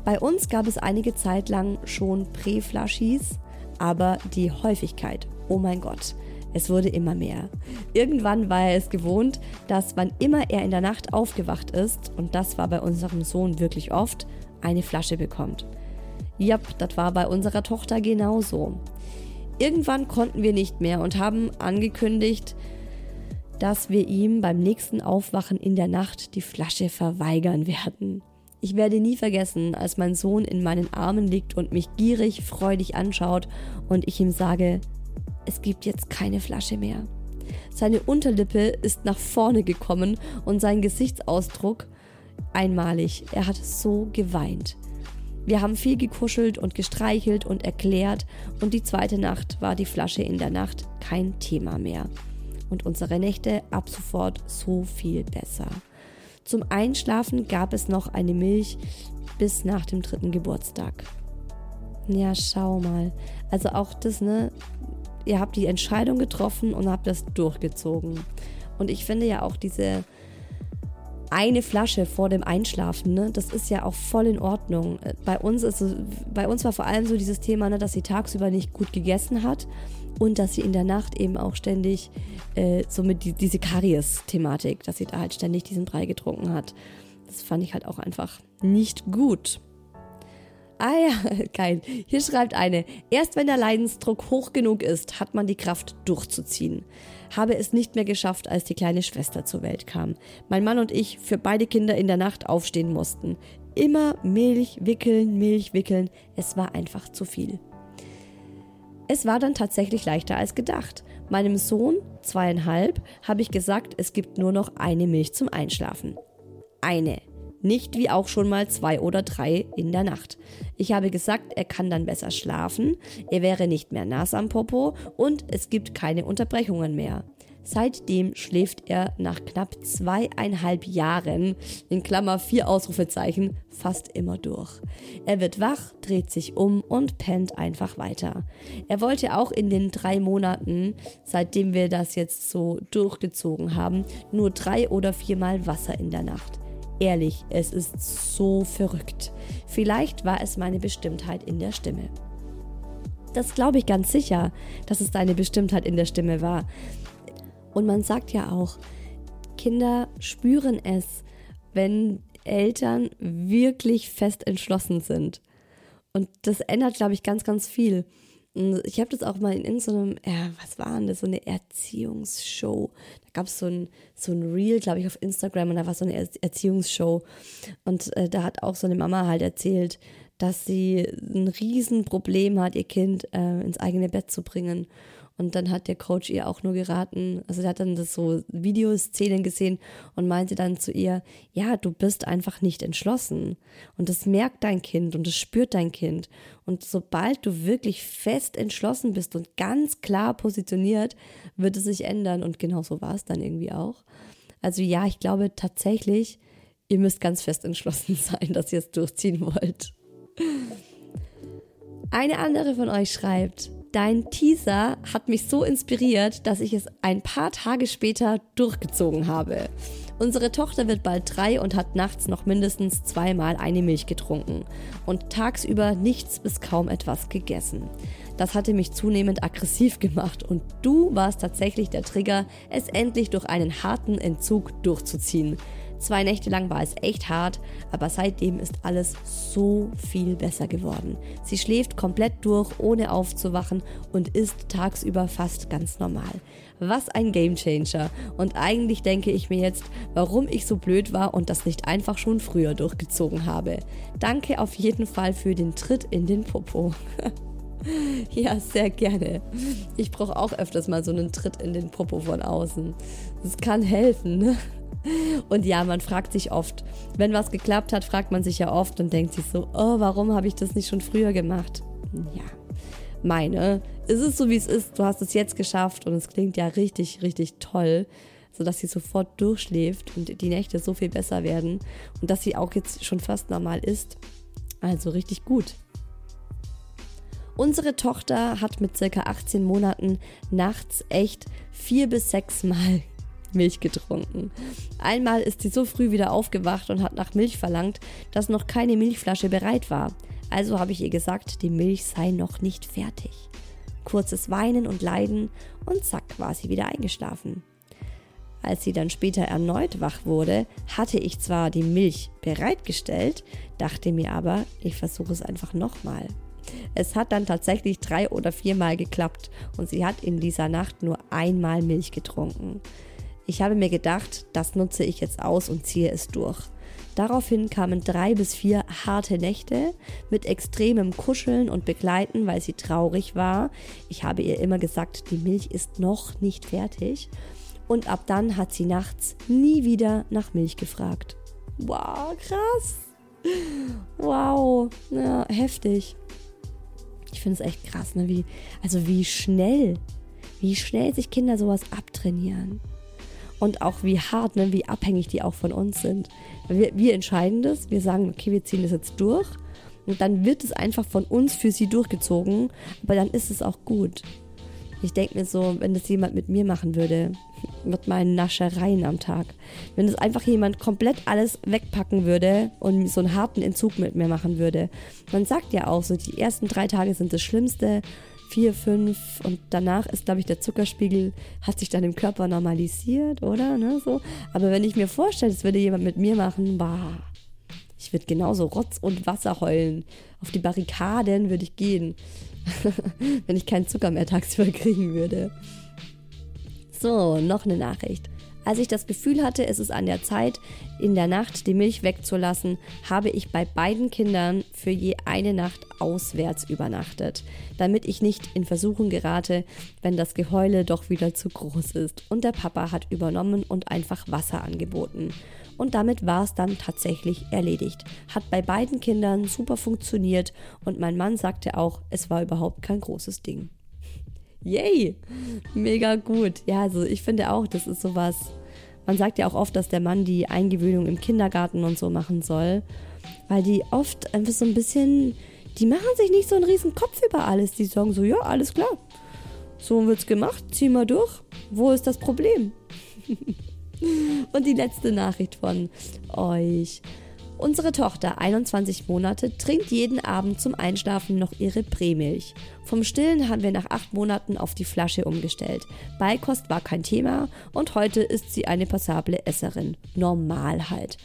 Bei uns gab es einige Zeit lang schon Prä-Flaschis, aber die Häufigkeit, oh mein Gott, es wurde immer mehr. Irgendwann war er es gewohnt, dass wann immer er in der Nacht aufgewacht ist, und das war bei unserem Sohn wirklich oft, eine Flasche bekommt. Jap, das war bei unserer Tochter genauso. Irgendwann konnten wir nicht mehr und haben angekündigt, dass wir ihm beim nächsten Aufwachen in der Nacht die Flasche verweigern werden. Ich werde nie vergessen, als mein Sohn in meinen Armen liegt und mich gierig, freudig anschaut und ich ihm sage, es gibt jetzt keine Flasche mehr. Seine Unterlippe ist nach vorne gekommen und sein Gesichtsausdruck einmalig. Er hat so geweint. Wir haben viel gekuschelt und gestreichelt und erklärt und die zweite Nacht war die Flasche in der Nacht kein Thema mehr. Und unsere Nächte ab sofort so viel besser. Zum Einschlafen gab es noch eine Milch bis nach dem dritten Geburtstag. Ja, schau mal. Also auch das, ne? Ihr habt die Entscheidung getroffen und habt das durchgezogen. Und ich finde ja auch diese eine Flasche vor dem Einschlafen, ne, das ist ja auch voll in Ordnung. Bei uns ist bei uns war vor allem so dieses Thema, ne, dass sie tagsüber nicht gut gegessen hat und dass sie in der Nacht eben auch ständig äh, so mit die, diese Karies-Thematik, dass sie da halt ständig diesen Brei getrunken hat. Das fand ich halt auch einfach nicht gut. Ah ja, geil. Hier schreibt eine, erst wenn der Leidensdruck hoch genug ist, hat man die Kraft durchzuziehen. Habe es nicht mehr geschafft, als die kleine Schwester zur Welt kam. Mein Mann und ich für beide Kinder in der Nacht aufstehen mussten. Immer Milch wickeln, Milch wickeln. Es war einfach zu viel. Es war dann tatsächlich leichter als gedacht. Meinem Sohn, zweieinhalb, habe ich gesagt, es gibt nur noch eine Milch zum Einschlafen. Eine. Nicht wie auch schon mal zwei oder drei in der Nacht. Ich habe gesagt, er kann dann besser schlafen, er wäre nicht mehr nass am Popo und es gibt keine Unterbrechungen mehr. Seitdem schläft er nach knapp zweieinhalb Jahren, in Klammer vier Ausrufezeichen, fast immer durch. Er wird wach, dreht sich um und pennt einfach weiter. Er wollte auch in den drei Monaten, seitdem wir das jetzt so durchgezogen haben, nur drei oder viermal Wasser in der Nacht. Ehrlich, es ist so verrückt. Vielleicht war es meine Bestimmtheit in der Stimme. Das glaube ich ganz sicher, dass es deine Bestimmtheit in der Stimme war. Und man sagt ja auch, Kinder spüren es, wenn Eltern wirklich fest entschlossen sind. Und das ändert, glaube ich, ganz, ganz viel. Ich habe das auch mal in irgendeinem, ja, was war denn das, so eine Erziehungsshow. Da gab es so ein, so ein Reel, glaube ich, auf Instagram und da war so eine Erziehungsshow. Und äh, da hat auch so eine Mama halt erzählt, dass sie ein Riesenproblem hat, ihr Kind äh, ins eigene Bett zu bringen. Und dann hat der Coach ihr auch nur geraten, also er hat dann das so Videoszenen gesehen und meinte dann zu ihr, ja, du bist einfach nicht entschlossen. Und das merkt dein Kind und das spürt dein Kind. Und sobald du wirklich fest entschlossen bist und ganz klar positioniert, wird es sich ändern. Und genau so war es dann irgendwie auch. Also ja, ich glaube tatsächlich, ihr müsst ganz fest entschlossen sein, dass ihr es durchziehen wollt. Eine andere von euch schreibt, Dein Teaser hat mich so inspiriert, dass ich es ein paar Tage später durchgezogen habe. Unsere Tochter wird bald drei und hat nachts noch mindestens zweimal eine Milch getrunken und tagsüber nichts bis kaum etwas gegessen. Das hatte mich zunehmend aggressiv gemacht und du warst tatsächlich der Trigger, es endlich durch einen harten Entzug durchzuziehen. Zwei Nächte lang war es echt hart, aber seitdem ist alles so viel besser geworden. Sie schläft komplett durch, ohne aufzuwachen und ist tagsüber fast ganz normal. Was ein Gamechanger. Und eigentlich denke ich mir jetzt, warum ich so blöd war und das nicht einfach schon früher durchgezogen habe. Danke auf jeden Fall für den Tritt in den Popo. Ja, sehr gerne. Ich brauche auch öfters mal so einen Tritt in den Popo von außen. Das kann helfen. Ne? Und ja, man fragt sich oft, wenn was geklappt hat, fragt man sich ja oft und denkt sich so, oh, warum habe ich das nicht schon früher gemacht? Ja, meine, es ist so wie es ist. Du hast es jetzt geschafft und es klingt ja richtig, richtig toll, sodass sie sofort durchschläft und die Nächte so viel besser werden und dass sie auch jetzt schon fast normal ist. Also richtig gut. Unsere Tochter hat mit circa 18 Monaten nachts echt vier bis sechs Mal Milch getrunken. Einmal ist sie so früh wieder aufgewacht und hat nach Milch verlangt, dass noch keine Milchflasche bereit war. Also habe ich ihr gesagt, die Milch sei noch nicht fertig. Kurzes Weinen und Leiden und zack war sie wieder eingeschlafen. Als sie dann später erneut wach wurde, hatte ich zwar die Milch bereitgestellt, dachte mir aber, ich versuche es einfach nochmal. Es hat dann tatsächlich drei oder viermal geklappt und sie hat in dieser Nacht nur einmal Milch getrunken. Ich habe mir gedacht, das nutze ich jetzt aus und ziehe es durch. Daraufhin kamen drei bis vier harte Nächte mit extremem Kuscheln und Begleiten, weil sie traurig war. Ich habe ihr immer gesagt, die Milch ist noch nicht fertig. Und ab dann hat sie nachts nie wieder nach Milch gefragt. Wow, krass. Wow, ja, heftig. Ich finde es echt krass, ne? Wie, also wie schnell, wie schnell sich Kinder sowas abtrainieren und auch wie hart, ne, wie abhängig die auch von uns sind. Wir, wir entscheiden das, wir sagen, okay, wir ziehen das jetzt durch und dann wird es einfach von uns für sie durchgezogen, aber dann ist es auch gut. Ich denke mir so, wenn das jemand mit mir machen würde, mit meinen Naschereien am Tag, wenn das einfach jemand komplett alles wegpacken würde und so einen harten Entzug mit mir machen würde. Man sagt ja auch so, die ersten drei Tage sind das Schlimmste, vier, fünf und danach ist, glaube ich, der Zuckerspiegel hat sich dann im Körper normalisiert, oder? Ne, so. Aber wenn ich mir vorstelle, das würde jemand mit mir machen, bah, ich würde genauso Rotz und Wasser heulen. Auf die Barrikaden würde ich gehen, wenn ich keinen Zucker mehr tagsüber kriegen würde. So, noch eine Nachricht. Als ich das Gefühl hatte, es ist an der Zeit, in der Nacht die Milch wegzulassen, habe ich bei beiden Kindern für je eine Nacht auswärts übernachtet, damit ich nicht in Versuchung gerate, wenn das Geheule doch wieder zu groß ist. Und der Papa hat übernommen und einfach Wasser angeboten. Und damit war es dann tatsächlich erledigt. Hat bei beiden Kindern super funktioniert und mein Mann sagte auch, es war überhaupt kein großes Ding. Yay! Mega gut. Ja, also ich finde auch, das ist sowas. Man sagt ja auch oft, dass der Mann die Eingewöhnung im Kindergarten und so machen soll, weil die oft einfach so ein bisschen, die machen sich nicht so einen riesen Kopf über alles. Die sagen so, ja, alles klar. So wird's gemacht, zieh mal durch. Wo ist das Problem? und die letzte Nachricht von euch. Unsere Tochter, 21 Monate, trinkt jeden Abend zum Einschlafen noch ihre Prämilch. Vom Stillen haben wir nach acht Monaten auf die Flasche umgestellt. Beikost war kein Thema und heute ist sie eine passable Esserin. Normal halt.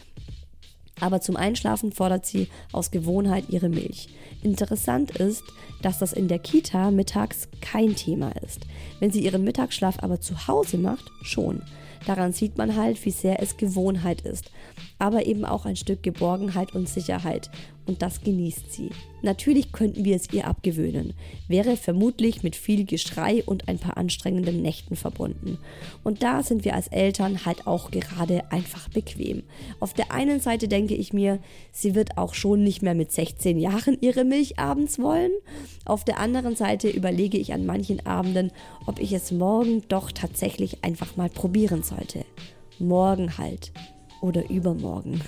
Aber zum Einschlafen fordert sie aus Gewohnheit ihre Milch. Interessant ist, dass das in der Kita mittags kein Thema ist. Wenn sie ihren Mittagsschlaf aber zu Hause macht, schon. Daran sieht man halt, wie sehr es Gewohnheit ist, aber eben auch ein Stück Geborgenheit und Sicherheit. Und das genießt sie. Natürlich könnten wir es ihr abgewöhnen, wäre vermutlich mit viel Geschrei und ein paar anstrengenden Nächten verbunden. Und da sind wir als Eltern halt auch gerade einfach bequem. Auf der einen Seite denke ich mir, sie wird auch schon nicht mehr mit 16 Jahren ihre Milch abends wollen. Auf der anderen Seite überlege ich an manchen Abenden, ob ich es morgen doch tatsächlich einfach mal probieren sollte. Morgen halt oder übermorgen.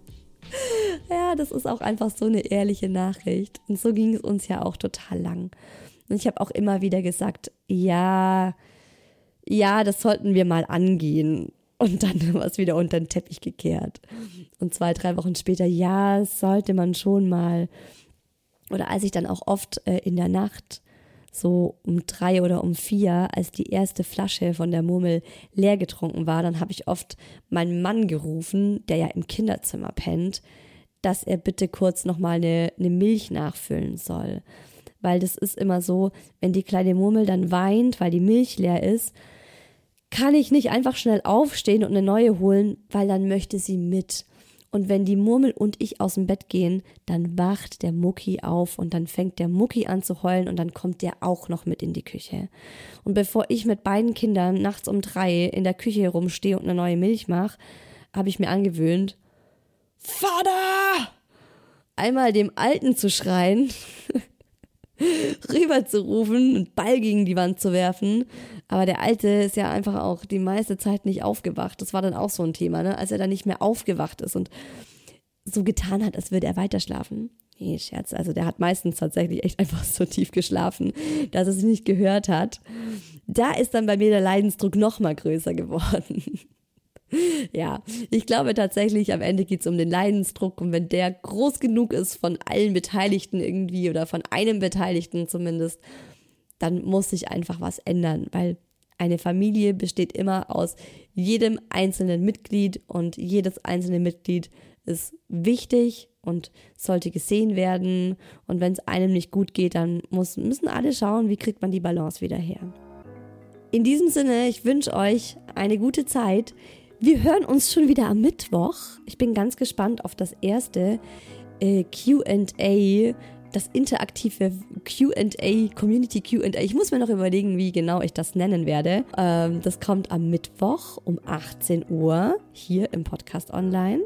ja, das ist auch einfach so eine ehrliche Nachricht. Und so ging es uns ja auch total lang. Und ich habe auch immer wieder gesagt, ja, ja, das sollten wir mal angehen. Und dann war es wieder unter den Teppich gekehrt. Und zwei, drei Wochen später, ja, sollte man schon mal. Oder als ich dann auch oft äh, in der Nacht so um drei oder um vier, als die erste Flasche von der Murmel leer getrunken war, dann habe ich oft meinen Mann gerufen, der ja im Kinderzimmer pennt, dass er bitte kurz nochmal eine, eine Milch nachfüllen soll. Weil das ist immer so, wenn die kleine Murmel dann weint, weil die Milch leer ist, kann ich nicht einfach schnell aufstehen und eine neue holen, weil dann möchte sie mit. Und wenn die Murmel und ich aus dem Bett gehen, dann wacht der Mucki auf und dann fängt der Mucki an zu heulen und dann kommt der auch noch mit in die Küche. Und bevor ich mit beiden Kindern nachts um drei in der Küche rumstehe und eine neue Milch mache, habe ich mir angewöhnt, Vater! Einmal dem Alten zu schreien, rüber zu rufen und Ball gegen die Wand zu werfen. Aber der Alte ist ja einfach auch die meiste Zeit nicht aufgewacht. Das war dann auch so ein Thema, ne? als er dann nicht mehr aufgewacht ist und so getan hat, als würde er weiter schlafen. Nee, Scherz. Also der hat meistens tatsächlich echt einfach so tief geschlafen, dass es nicht gehört hat. Da ist dann bei mir der Leidensdruck noch mal größer geworden. Ja, ich glaube tatsächlich, am Ende geht es um den Leidensdruck und wenn der groß genug ist von allen Beteiligten irgendwie oder von einem Beteiligten zumindest, dann muss sich einfach was ändern, weil eine Familie besteht immer aus jedem einzelnen Mitglied und jedes einzelne Mitglied ist wichtig und sollte gesehen werden. Und wenn es einem nicht gut geht, dann muss, müssen alle schauen, wie kriegt man die Balance wieder her. In diesem Sinne, ich wünsche euch eine gute Zeit. Wir hören uns schon wieder am Mittwoch. Ich bin ganz gespannt auf das erste äh, QA, das interaktive QA, Community QA. Ich muss mir noch überlegen, wie genau ich das nennen werde. Ähm, das kommt am Mittwoch um 18 Uhr hier im Podcast online.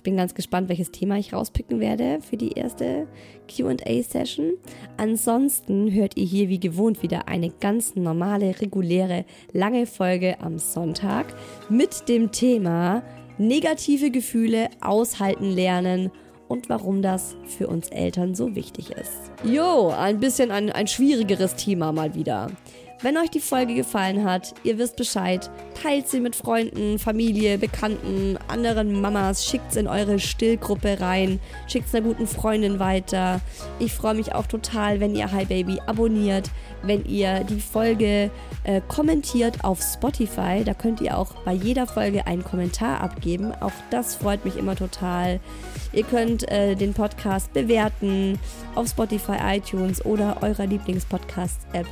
Ich bin ganz gespannt, welches Thema ich rauspicken werde für die erste QA-Session. Ansonsten hört ihr hier wie gewohnt wieder eine ganz normale, reguläre, lange Folge am Sonntag mit dem Thema negative Gefühle aushalten lernen und warum das für uns Eltern so wichtig ist. Jo, ein bisschen ein, ein schwierigeres Thema mal wieder. Wenn euch die Folge gefallen hat, ihr wisst Bescheid, teilt sie mit Freunden, Familie, Bekannten, anderen Mamas, schickt es in eure Stillgruppe rein, schickt es einer guten Freundin weiter. Ich freue mich auch total, wenn ihr Hi Baby abonniert, wenn ihr die Folge äh, kommentiert auf Spotify. Da könnt ihr auch bei jeder Folge einen Kommentar abgeben. Auch das freut mich immer total. Ihr könnt äh, den Podcast bewerten auf Spotify, iTunes oder eurer Lieblingspodcast-App.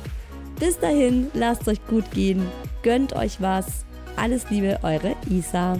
Bis dahin, lasst euch gut gehen, gönnt euch was. Alles Liebe, eure Isa.